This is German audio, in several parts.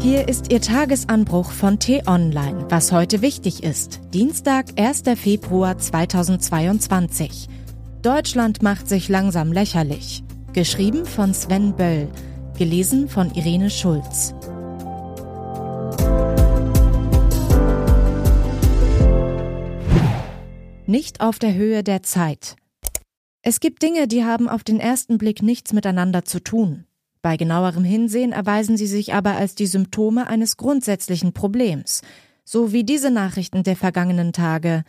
Hier ist Ihr Tagesanbruch von T-Online, was heute wichtig ist. Dienstag, 1. Februar 2022. Deutschland macht sich langsam lächerlich. Geschrieben von Sven Böll. Gelesen von Irene Schulz. Nicht auf der Höhe der Zeit. Es gibt Dinge, die haben auf den ersten Blick nichts miteinander zu tun. Bei genauerem Hinsehen erweisen sie sich aber als die Symptome eines grundsätzlichen Problems, so wie diese Nachrichten der vergangenen Tage.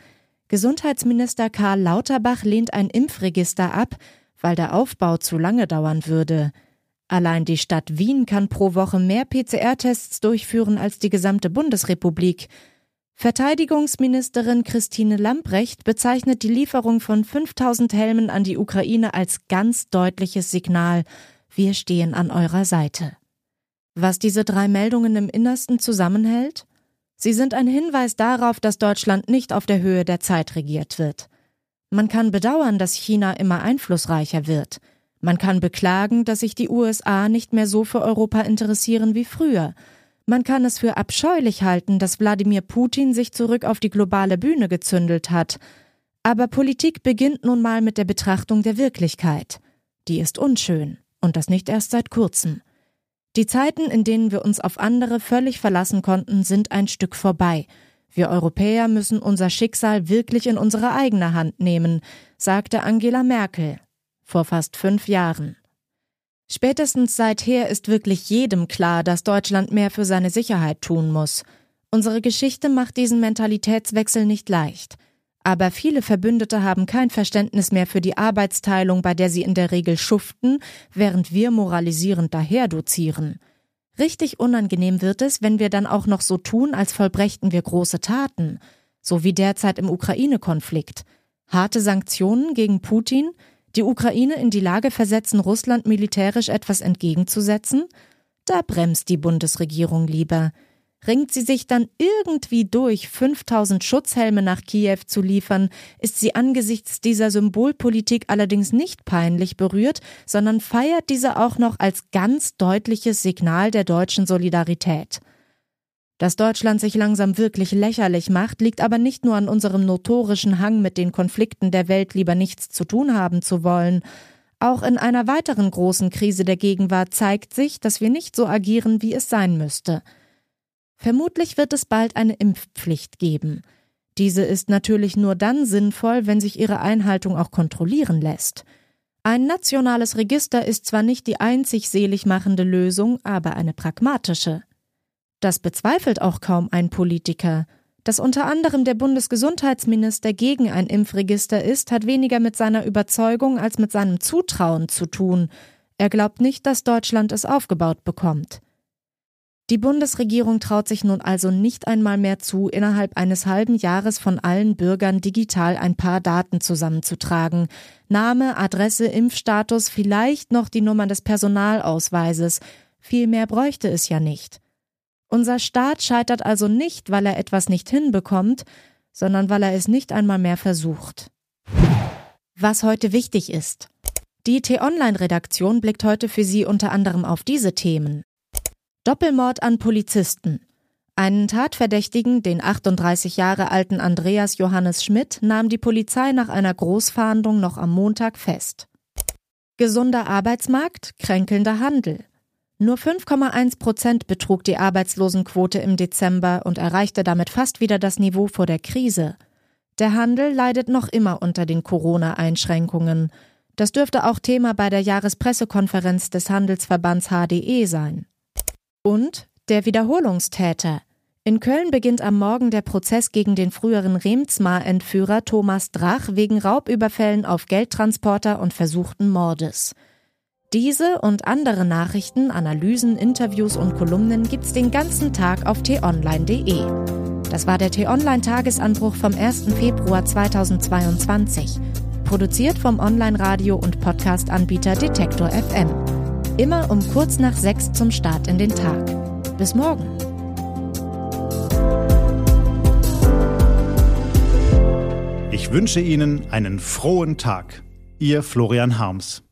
Gesundheitsminister Karl Lauterbach lehnt ein Impfregister ab, weil der Aufbau zu lange dauern würde. Allein die Stadt Wien kann pro Woche mehr PCR-Tests durchführen als die gesamte Bundesrepublik. Verteidigungsministerin Christine Lamprecht bezeichnet die Lieferung von 5000 Helmen an die Ukraine als ganz deutliches Signal, wir stehen an eurer Seite. Was diese drei Meldungen im Innersten zusammenhält? Sie sind ein Hinweis darauf, dass Deutschland nicht auf der Höhe der Zeit regiert wird. Man kann bedauern, dass China immer einflussreicher wird. Man kann beklagen, dass sich die USA nicht mehr so für Europa interessieren wie früher. Man kann es für abscheulich halten, dass Wladimir Putin sich zurück auf die globale Bühne gezündelt hat. Aber Politik beginnt nun mal mit der Betrachtung der Wirklichkeit. Die ist unschön. Und das nicht erst seit kurzem. Die Zeiten, in denen wir uns auf andere völlig verlassen konnten, sind ein Stück vorbei. Wir Europäer müssen unser Schicksal wirklich in unsere eigene Hand nehmen, sagte Angela Merkel vor fast fünf Jahren. Spätestens seither ist wirklich jedem klar, dass Deutschland mehr für seine Sicherheit tun muss. Unsere Geschichte macht diesen Mentalitätswechsel nicht leicht. Aber viele Verbündete haben kein Verständnis mehr für die Arbeitsteilung, bei der sie in der Regel schuften, während wir moralisierend daherdozieren. Richtig unangenehm wird es, wenn wir dann auch noch so tun, als vollbrächten wir große Taten, so wie derzeit im Ukraine-Konflikt. Harte Sanktionen gegen Putin, die Ukraine in die Lage versetzen, Russland militärisch etwas entgegenzusetzen? Da bremst die Bundesregierung lieber ringt sie sich dann irgendwie durch, 5000 Schutzhelme nach Kiew zu liefern, ist sie angesichts dieser Symbolpolitik allerdings nicht peinlich berührt, sondern feiert diese auch noch als ganz deutliches Signal der deutschen Solidarität. Dass Deutschland sich langsam wirklich lächerlich macht, liegt aber nicht nur an unserem notorischen Hang, mit den Konflikten der Welt lieber nichts zu tun haben zu wollen. Auch in einer weiteren großen Krise der Gegenwart zeigt sich, dass wir nicht so agieren, wie es sein müsste. Vermutlich wird es bald eine Impfpflicht geben. Diese ist natürlich nur dann sinnvoll, wenn sich ihre Einhaltung auch kontrollieren lässt. Ein nationales Register ist zwar nicht die einzig selig machende Lösung, aber eine pragmatische. Das bezweifelt auch kaum ein Politiker. Dass unter anderem der Bundesgesundheitsminister gegen ein Impfregister ist, hat weniger mit seiner Überzeugung als mit seinem Zutrauen zu tun. Er glaubt nicht, dass Deutschland es aufgebaut bekommt. Die Bundesregierung traut sich nun also nicht einmal mehr zu, innerhalb eines halben Jahres von allen Bürgern digital ein paar Daten zusammenzutragen. Name, Adresse, Impfstatus, vielleicht noch die Nummer des Personalausweises. Viel mehr bräuchte es ja nicht. Unser Staat scheitert also nicht, weil er etwas nicht hinbekommt, sondern weil er es nicht einmal mehr versucht. Was heute wichtig ist. Die T-Online-Redaktion blickt heute für Sie unter anderem auf diese Themen. Doppelmord an Polizisten. Einen Tatverdächtigen, den 38 Jahre alten Andreas Johannes Schmidt, nahm die Polizei nach einer Großfahndung noch am Montag fest. Gesunder Arbeitsmarkt, kränkelnder Handel. Nur 5,1 Prozent betrug die Arbeitslosenquote im Dezember und erreichte damit fast wieder das Niveau vor der Krise. Der Handel leidet noch immer unter den Corona-Einschränkungen. Das dürfte auch Thema bei der Jahrespressekonferenz des Handelsverbands HDE sein. Und der Wiederholungstäter. In Köln beginnt am Morgen der Prozess gegen den früheren Remsmar-Entführer Thomas Drach wegen Raubüberfällen auf Geldtransporter und versuchten Mordes. Diese und andere Nachrichten, Analysen, Interviews und Kolumnen gibt's den ganzen Tag auf t-online.de. Das war der T-Online-Tagesanbruch vom 1. Februar 2022. Produziert vom Online-Radio- und Podcast-Anbieter Detektor FM. Immer um kurz nach sechs zum Start in den Tag. Bis morgen. Ich wünsche Ihnen einen frohen Tag. Ihr Florian Harms.